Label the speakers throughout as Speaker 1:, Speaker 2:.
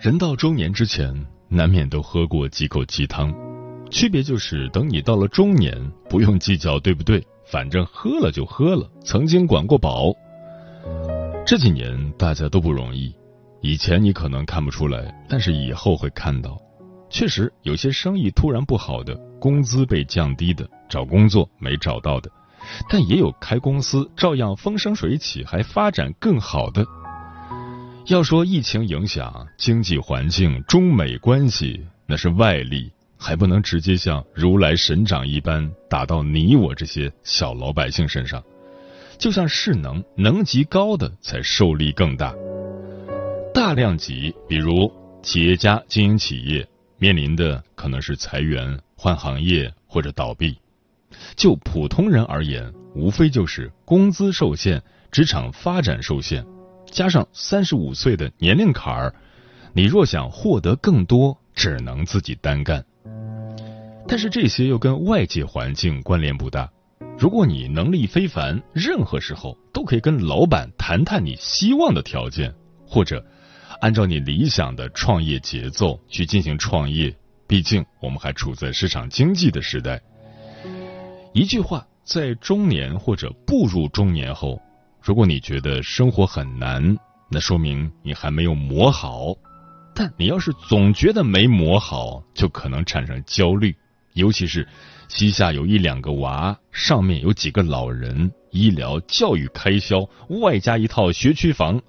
Speaker 1: 人到中年之前，难免都喝过几口鸡汤，区别就是等你到了中年，不用计较对不对，反正喝了就喝了，曾经管过饱。这几年大家都不容易，以前你可能看不出来，但是以后会看到。确实有些生意突然不好的，工资被降低的，找工作没找到的，但也有开公司照样风生水起，还发展更好的。要说疫情影响经济环境、中美关系，那是外力，还不能直接像如来神掌一般打到你我这些小老百姓身上。就像势能，能级高的才受力更大。大量级，比如企业家经营企业，面临的可能是裁员、换行业或者倒闭。就普通人而言，无非就是工资受限、职场发展受限。加上三十五岁的年龄坎儿，你若想获得更多，只能自己单干。但是这些又跟外界环境关联不大。如果你能力非凡，任何时候都可以跟老板谈谈你希望的条件，或者按照你理想的创业节奏去进行创业。毕竟我们还处在市场经济的时代。一句话，在中年或者步入中年后。如果你觉得生活很难，那说明你还没有磨好。但你要是总觉得没磨好，就可能产生焦虑。尤其是膝下有一两个娃，上面有几个老人，医疗、教育开销，外加一套学区房。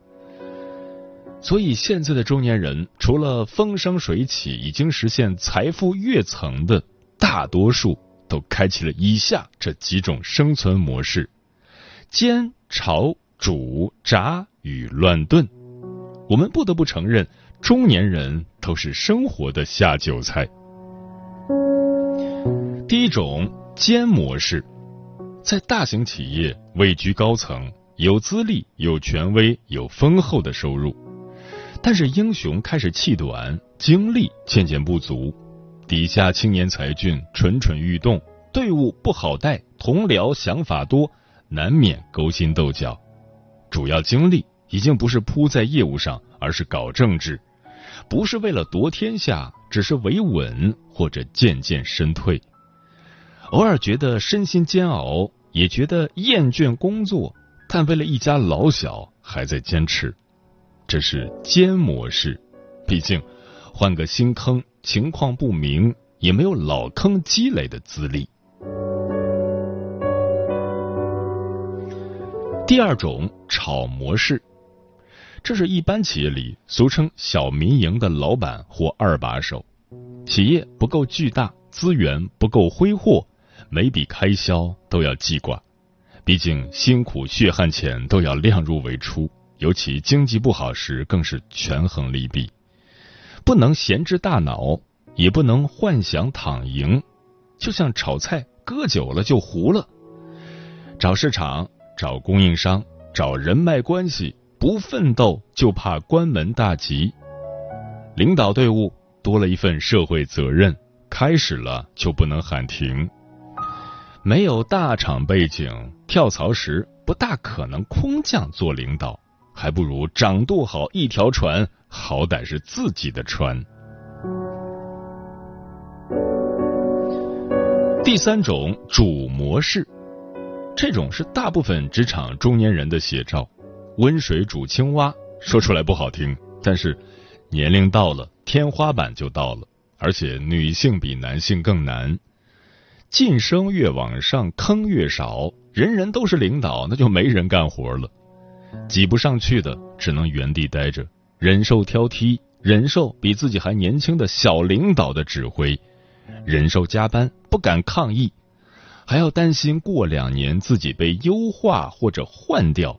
Speaker 1: 所以现在的中年人，除了风生水起、已经实现财富跃层的，大多数都开启了以下这几种生存模式：煎。炒、煮、炸与乱炖，我们不得不承认，中年人都是生活的下酒菜。第一种煎模式，在大型企业位居高层，有资历、有权威、有丰厚的收入，但是英雄开始气短，精力渐渐不足，底下青年才俊蠢蠢欲动，队伍不好带，同僚想法多。难免勾心斗角，主要精力已经不是扑在业务上，而是搞政治，不是为了夺天下，只是维稳或者渐渐身退。偶尔觉得身心煎熬，也觉得厌倦工作，但为了一家老小还在坚持。这是奸模式，毕竟换个新坑，情况不明，也没有老坑积累的资历。第二种炒模式，这是一般企业里俗称小民营的老板或二把手。企业不够巨大，资源不够挥霍，每笔开销都要记挂。毕竟辛苦血汗钱都要量入为出，尤其经济不好时，更是权衡利弊。不能闲置大脑，也不能幻想躺赢。就像炒菜，搁久了就糊了。找市场。找供应商，找人脉关系，不奋斗就怕关门大吉。领导队伍多了一份社会责任，开始了就不能喊停。没有大厂背景，跳槽时不大可能空降做领导，还不如掌舵好一条船，好歹是自己的船。第三种主模式。这种是大部分职场中年人的写照，温水煮青蛙，说出来不好听，但是年龄到了，天花板就到了，而且女性比男性更难。晋升越往上，坑越少，人人都是领导，那就没人干活了。挤不上去的，只能原地待着，忍受挑剔，忍受比自己还年轻的小领导的指挥，忍受加班，不敢抗议，还要担心过两年自己被优化或者换掉，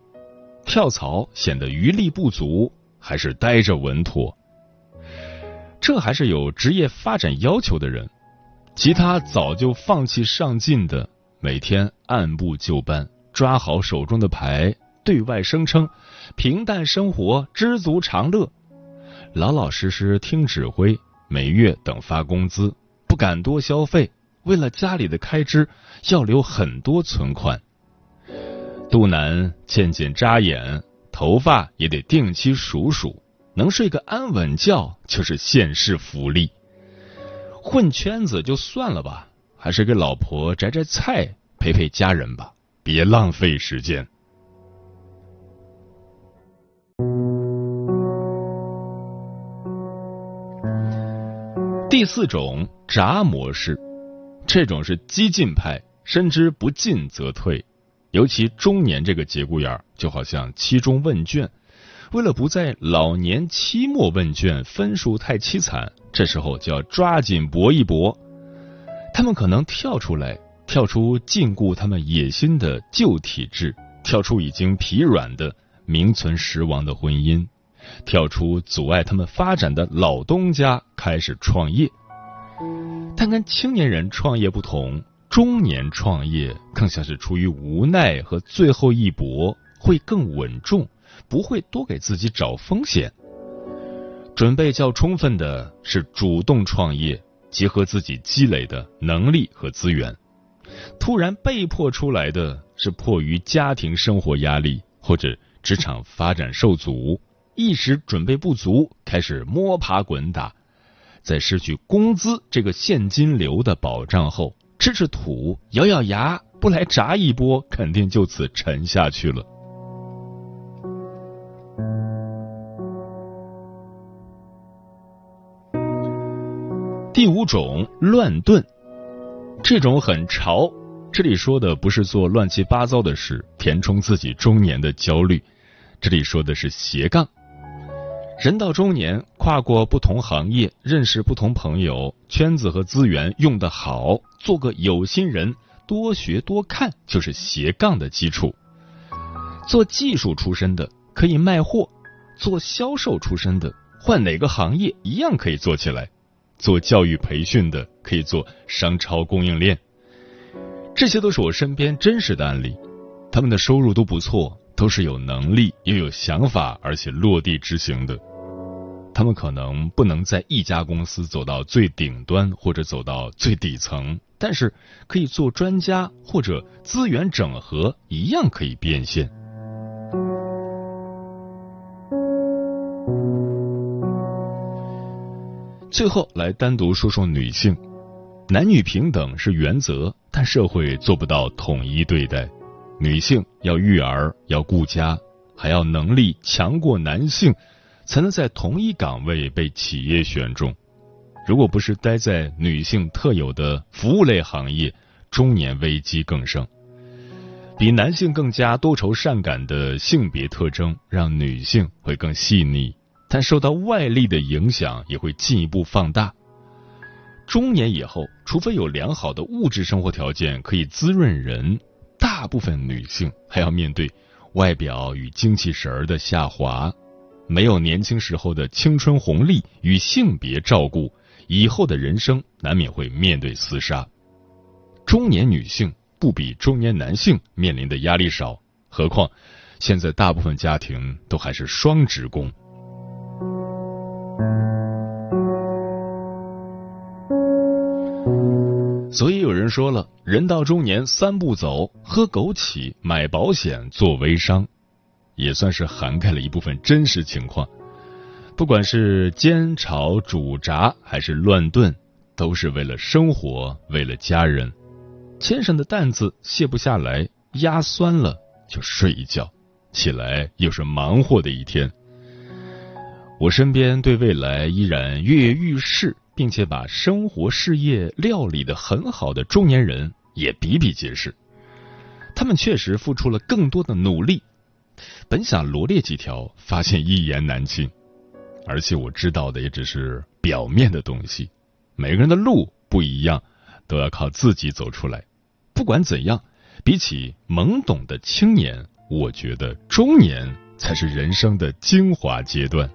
Speaker 1: 跳槽显得余力不足，还是待着稳妥。这还是有职业发展要求的人。其他早就放弃上进的，每天按部就班，抓好手中的牌，对外声称平淡生活，知足常乐，老老实实听指挥，每月等发工资，不敢多消费，为了家里的开支要留很多存款。肚腩渐渐扎眼，头发也得定期数数，能睡个安稳觉就是现世福利。混圈子就算了吧，还是给老婆摘摘菜，陪陪家人吧，别浪费时间。第四种闸模式，这种是激进派，深知不进则退，尤其中年这个节骨眼儿，就好像期中问卷。为了不在老年期末问卷分数太凄惨，这时候就要抓紧搏一搏。他们可能跳出来，跳出禁锢他们野心的旧体制，跳出已经疲软的名存实亡的婚姻，跳出阻碍他们发展的老东家，开始创业。但跟青年人创业不同，中年创业更像是出于无奈和最后一搏，会更稳重。不会多给自己找风险，准备较充分的是主动创业，结合自己积累的能力和资源；突然被迫出来的是迫于家庭生活压力或者职场发展受阻，一时准备不足，开始摸爬滚打，在失去工资这个现金流的保障后，吃吃土，咬咬牙，不来砸一波，肯定就此沉下去了。第五种乱炖，这种很潮。这里说的不是做乱七八糟的事，填充自己中年的焦虑。这里说的是斜杠。人到中年，跨过不同行业，认识不同朋友，圈子和资源用得好，做个有心人，多学多看，就是斜杠的基础。做技术出身的可以卖货，做销售出身的换哪个行业一样可以做起来。做教育培训的可以做商超供应链，这些都是我身边真实的案例，他们的收入都不错，都是有能力又有想法，而且落地执行的。他们可能不能在一家公司走到最顶端或者走到最底层，但是可以做专家或者资源整合，一样可以变现。最后来单独说说女性，男女平等是原则，但社会做不到统一对待。女性要育儿，要顾家，还要能力强过男性，才能在同一岗位被企业选中。如果不是待在女性特有的服务类行业，中年危机更盛。比男性更加多愁善感的性别特征，让女性会更细腻。但受到外力的影响，也会进一步放大。中年以后，除非有良好的物质生活条件可以滋润人，大部分女性还要面对外表与精气神儿的下滑，没有年轻时候的青春红利与性别照顾，以后的人生难免会面对厮杀。中年女性不比中年男性面临的压力少，何况现在大部分家庭都还是双职工。所以有人说了，人到中年三步走：喝枸杞、买保险、做微商，也算是涵盖了一部分真实情况。不管是煎炒煮炸还是乱炖，都是为了生活，为了家人。肩上的担子卸不下来，压酸了就睡一觉，起来又是忙活的一天。我身边对未来依然跃跃欲试，并且把生活事业料理的很好的中年人也比比皆是。他们确实付出了更多的努力。本想罗列几条，发现一言难尽，而且我知道的也只是表面的东西。每个人的路不一样，都要靠自己走出来。不管怎样，比起懵懂的青年，我觉得中年才是人生的精华阶段。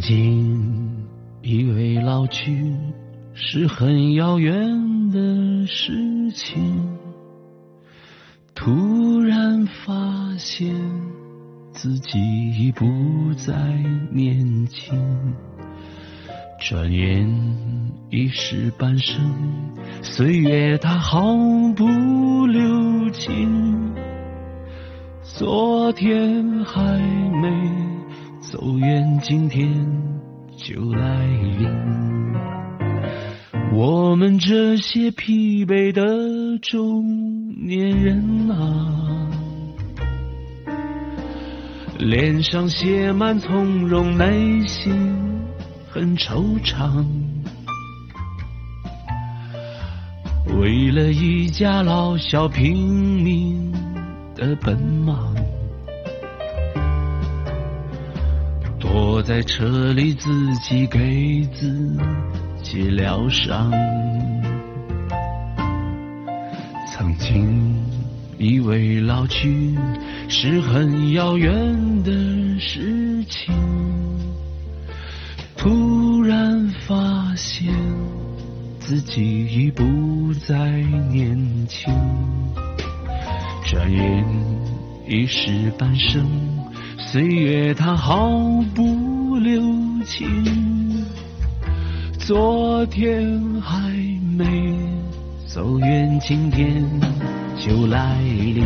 Speaker 2: 曾经以为老去是很遥远的事情，突然发现自己已不再年轻，转眼已是半生，岁月它毫不留情，昨天还没。走远，今天就来临。我们这些疲惫的中年人啊，脸上写满从容，内心很惆怅。为了一家老小拼命的奔忙。我在车里，自己给自己疗伤。曾经以为老去是很遥远的事情，突然发现自己已不再年轻，转眼已是半生。岁月它毫不留情，昨天还没走远，今天就来临。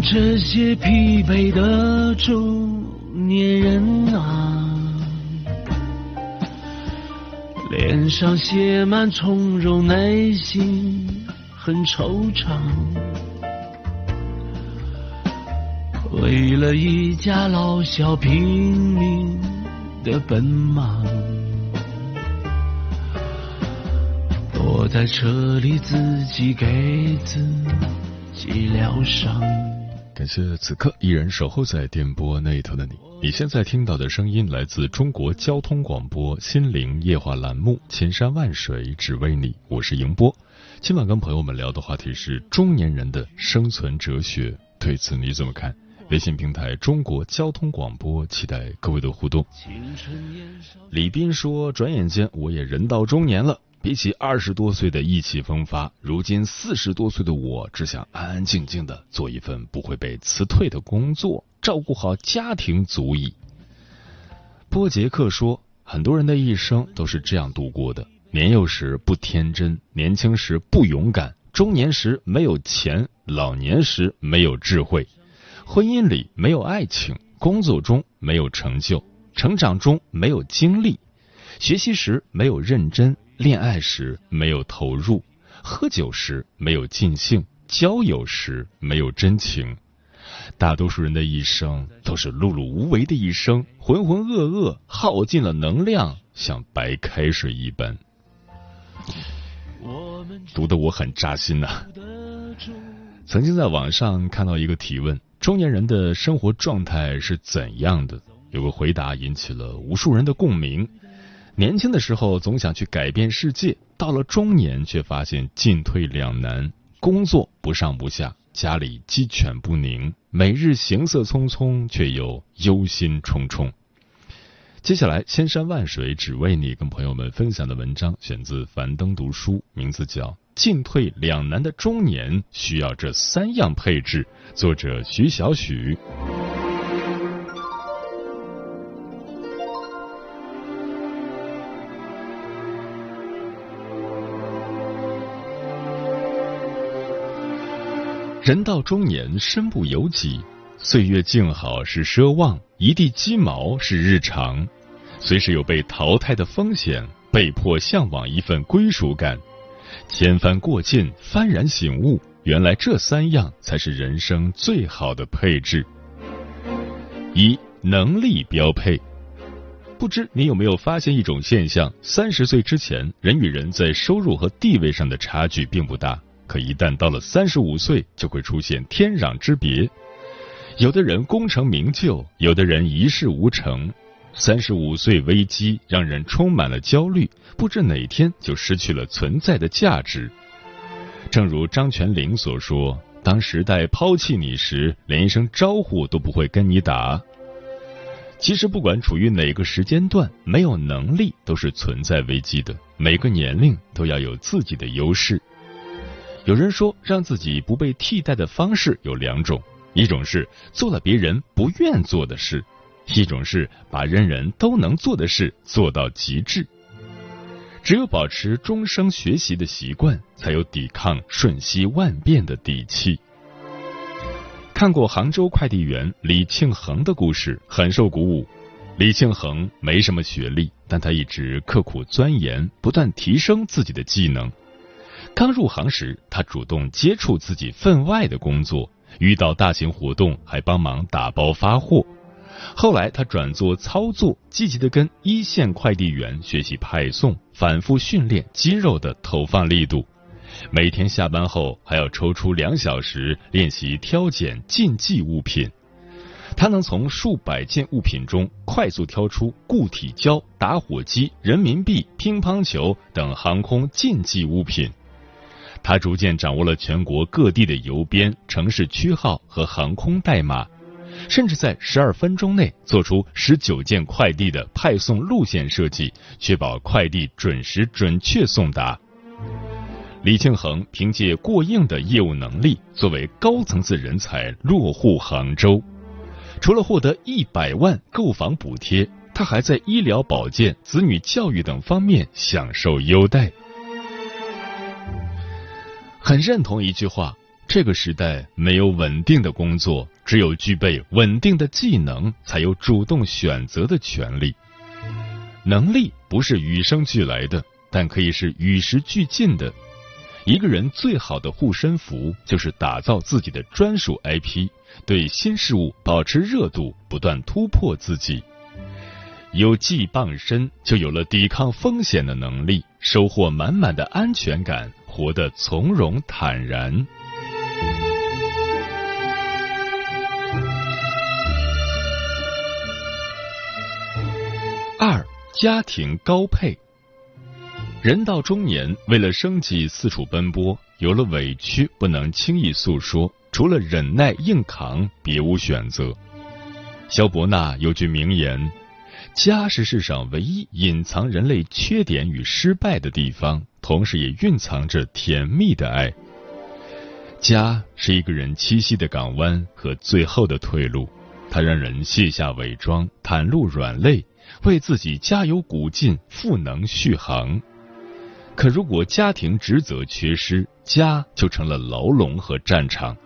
Speaker 2: 这些疲惫的中年人啊，脸上写满从容，内心很惆怅。为了一家老小拼命的奔忙，躲在车里自己给自己。疗伤。
Speaker 1: 感谢此刻依然守候在电波那头的你。你现在听到的声音来自中国交通广播心灵夜话栏目《千山万水只为你》，我是迎波。今晚跟朋友们聊的话题是中年人的生存哲学，对此你怎么看？微信平台中国交通广播，期待各位的互动。李斌说：“转眼间我也人到中年了。”比起二十多岁的意气风发，如今四十多岁的我只想安安静静的做一份不会被辞退的工作，照顾好家庭足矣。波杰克说，很多人的一生都是这样度过的：年幼时不天真，年轻时不勇敢，中年时没有钱，老年时没有智慧，婚姻里没有爱情，工作中没有成就，成长中没有经历，学习时没有认真。恋爱时没有投入，喝酒时没有尽兴，交友时没有真情。大多数人的一生都是碌碌无为的一生，浑浑噩噩，耗尽了能量，像白开水一般。读得我很扎心呐。曾经在网上看到一个提问：中年人的生活状态是怎样的？有个回答引起了无数人的共鸣。年轻的时候总想去改变世界，到了中年却发现进退两难，工作不上不下，家里鸡犬不宁，每日行色匆匆，却又忧心忡忡。接下来，千山万水只为你，跟朋友们分享的文章选自樊登读书，名字叫《进退两难的中年需要这三样配置》，作者徐小许。人到中年，身不由己。岁月静好是奢望，一地鸡毛是日常。随时有被淘汰的风险，被迫向往一份归属感。千帆过尽，幡然醒悟，原来这三样才是人生最好的配置。一能力标配。不知你有没有发现一种现象：三十岁之前，人与人在收入和地位上的差距并不大。可一旦到了三十五岁，就会出现天壤之别。有的人功成名就，有的人一事无成。三十五岁危机让人充满了焦虑，不知哪天就失去了存在的价值。正如张泉灵所说：“当时代抛弃你时，连一声招呼都不会跟你打。”其实，不管处于哪个时间段，没有能力都是存在危机的。每个年龄都要有自己的优势。有人说，让自己不被替代的方式有两种：一种是做了别人不愿做的事，一种是把人人都能做的事做到极致。只有保持终生学习的习惯，才有抵抗瞬息万变的底气。看过杭州快递员李庆恒的故事，很受鼓舞。李庆恒没什么学历，但他一直刻苦钻研，不断提升自己的技能。刚入行时，他主动接触自己分外的工作，遇到大型活动还帮忙打包发货。后来他转做操作，积极的跟一线快递员学习派送，反复训练肌肉的投放力度。每天下班后还要抽出两小时练习挑拣禁忌物品。他能从数百件物品中快速挑出固体胶、打火机、人民币、乒乓球等航空禁忌物品。他逐渐掌握了全国各地的邮编、城市区号和航空代码，甚至在十二分钟内做出十九件快递的派送路线设计，确保快递准时准确送达。李庆恒凭借过硬的业务能力，作为高层次人才落户杭州。除了获得一百万购房补贴，他还在医疗保健、子女教育等方面享受优待。很认同一句话：这个时代没有稳定的工作，只有具备稳定的技能，才有主动选择的权利。能力不是与生俱来的，但可以是与时俱进的。一个人最好的护身符，就是打造自己的专属 IP，对新事物保持热度，不断突破自己。有技傍身，就有了抵抗风险的能力，收获满满的安全感。活得从容坦然。二家庭高配，人到中年，为了生计四处奔波，有了委屈不能轻易诉说，除了忍耐硬扛，别无选择。萧伯纳有句名言：“家是世上唯一隐藏人类缺点与失败的地方。”同时也蕴藏着甜蜜的爱。家是一个人栖息的港湾和最后的退路，它让人卸下伪装，袒露软肋，为自己加油鼓劲，赋能续航。可如果家庭职责缺失，家就成了牢笼和战场。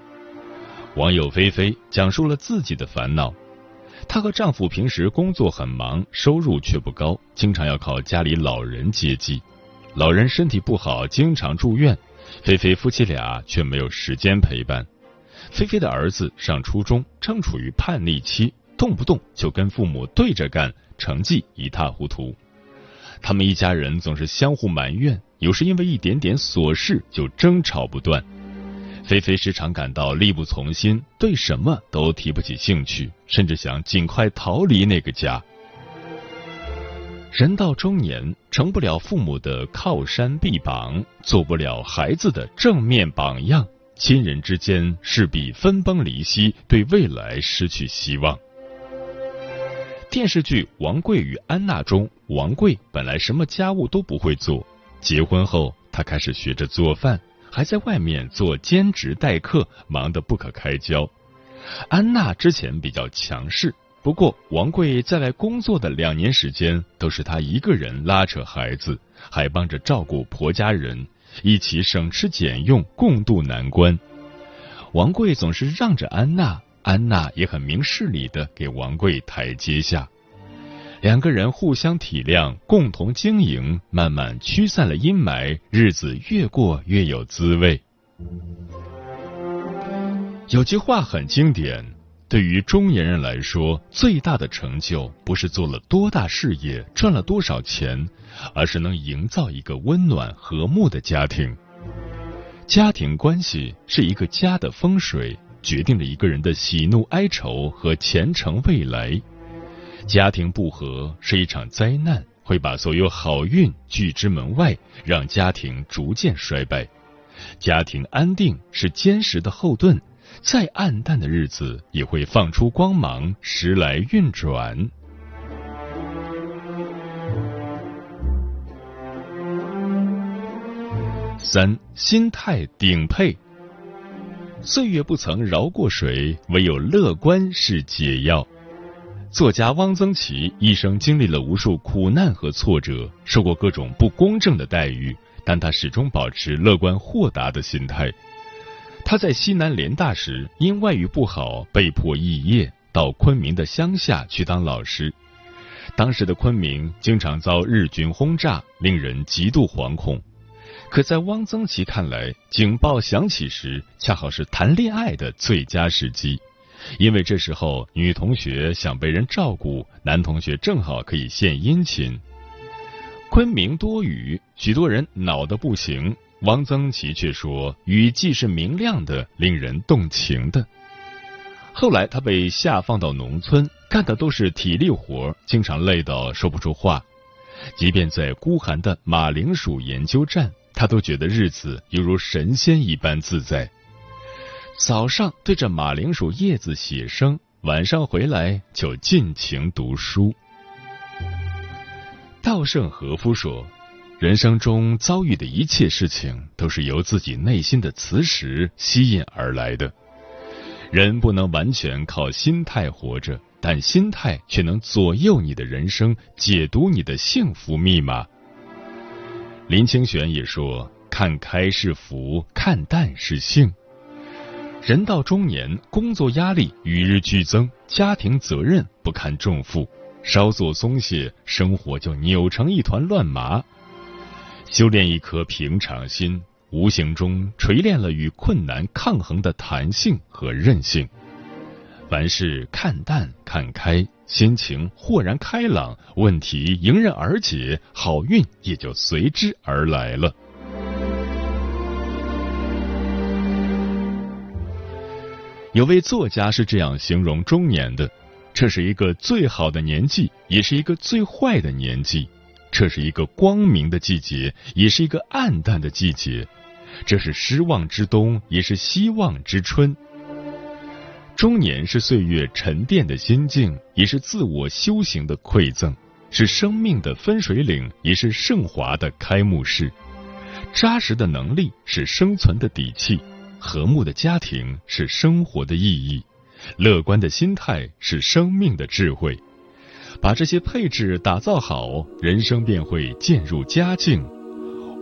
Speaker 1: 网友菲菲讲述了自己的烦恼：她和丈夫平时工作很忙，收入却不高，经常要靠家里老人接济。老人身体不好，经常住院，菲菲夫妻俩却没有时间陪伴。菲菲的儿子上初中，正处于叛逆期，动不动就跟父母对着干，成绩一塌糊涂。他们一家人总是相互埋怨，有时因为一点点琐事就争吵不断。菲菲时常感到力不从心，对什么都提不起兴趣，甚至想尽快逃离那个家。人到中年，成不了父母的靠山臂膀，做不了孩子的正面榜样，亲人之间势必分崩离析，对未来失去希望。电视剧《王贵与安娜》中，王贵本来什么家务都不会做，结婚后他开始学着做饭，还在外面做兼职代课，忙得不可开交。安娜之前比较强势，不过王贵在外工作的两年时间，都是她一个人拉扯孩子，还帮着照顾婆家人，一起省吃俭用，共度难关。王贵总是让着安娜。安娜也很明事理的给王贵台阶下，两个人互相体谅，共同经营，慢慢驱散了阴霾，日子越过越有滋味。有句话很经典：对于中年人来说，最大的成就不是做了多大事业，赚了多少钱，而是能营造一个温暖和睦的家庭。家庭关系是一个家的风水。决定了一个人的喜怒哀愁和前程未来。家庭不和是一场灾难，会把所有好运拒之门外，让家庭逐渐衰败。家庭安定是坚实的后盾，再暗淡的日子也会放出光芒，时来运转。三心态顶配。岁月不曾饶过谁，唯有乐观是解药。作家汪曾祺一生经历了无数苦难和挫折，受过各种不公正的待遇，但他始终保持乐观豁达的心态。他在西南联大时，因外语不好被迫肄业，到昆明的乡下去当老师。当时的昆明经常遭日军轰炸，令人极度惶恐。可在汪曾祺看来，警报响起时，恰好是谈恋爱的最佳时机，因为这时候女同学想被人照顾，男同学正好可以献殷勤。昆明多雨，许多人恼得不行，汪曾祺却说雨季是明亮的，令人动情的。后来他被下放到农村，干的都是体力活，经常累到说不出话，即便在孤寒的马铃薯研究站。他都觉得日子犹如神仙一般自在。早上对着马铃薯叶子写生，晚上回来就尽情读书。稻盛和夫说：“人生中遭遇的一切事情，都是由自己内心的磁石吸引而来的。人不能完全靠心态活着，但心态却能左右你的人生，解读你的幸福密码。”林清玄也说：“看开是福，看淡是幸。人到中年，工作压力与日俱增，家庭责任不堪重负，稍作松懈，生活就扭成一团乱麻。修炼一颗平常心，无形中锤炼了与困难抗衡的弹性和韧性。凡事看淡看开。”心情豁然开朗，问题迎刃而解，好运也就随之而来了。有位作家是这样形容中年的：这是一个最好的年纪，也是一个最坏的年纪；这是一个光明的季节，也是一个暗淡的季节；这是失望之冬，也是希望之春。中年是岁月沉淀的心境，也是自我修行的馈赠，是生命的分水岭，也是盛华的开幕式。扎实的能力是生存的底气，和睦的家庭是生活的意义，乐观的心态是生命的智慧。把这些配置打造好，人生便会渐入佳境。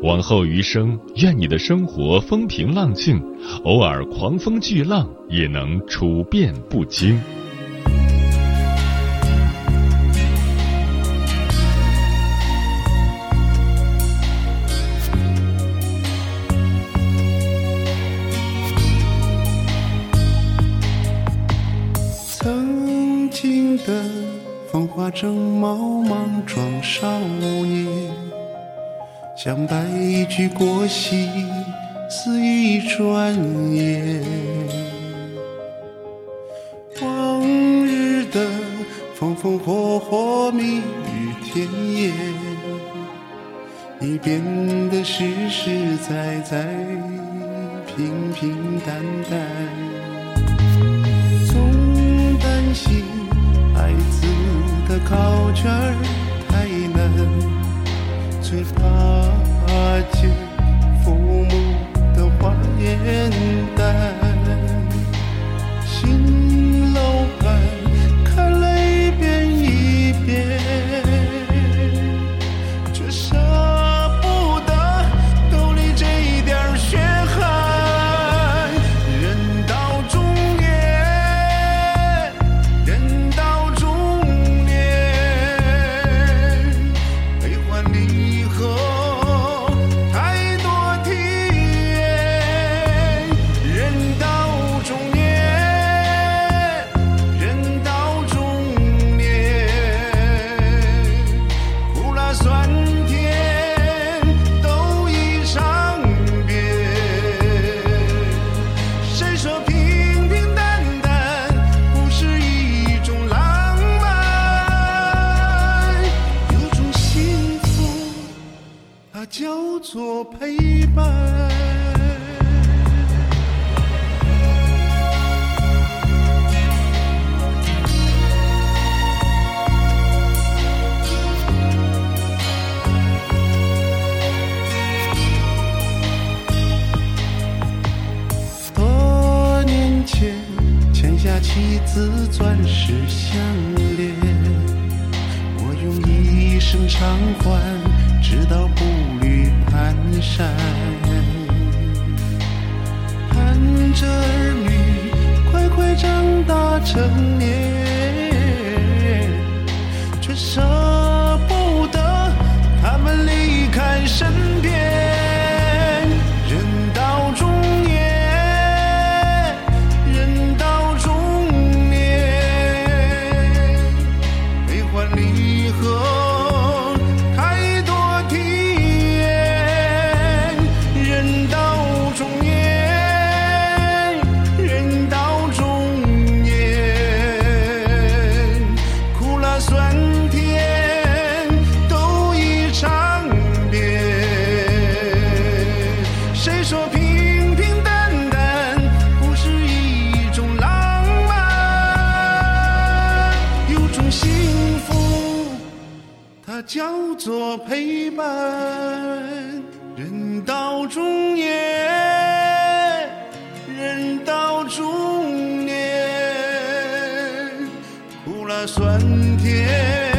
Speaker 1: 往后余生，愿你的生活风平浪静，偶尔狂风巨浪也能处变不惊。
Speaker 3: 莽莽撞少年，像白驹过隙，似一转眼。往日的风风火火、蜜语甜言，已变得实实在在、平平淡淡。考卷儿太难最怕见父母的话眼呆生到中年苦辣酸甜。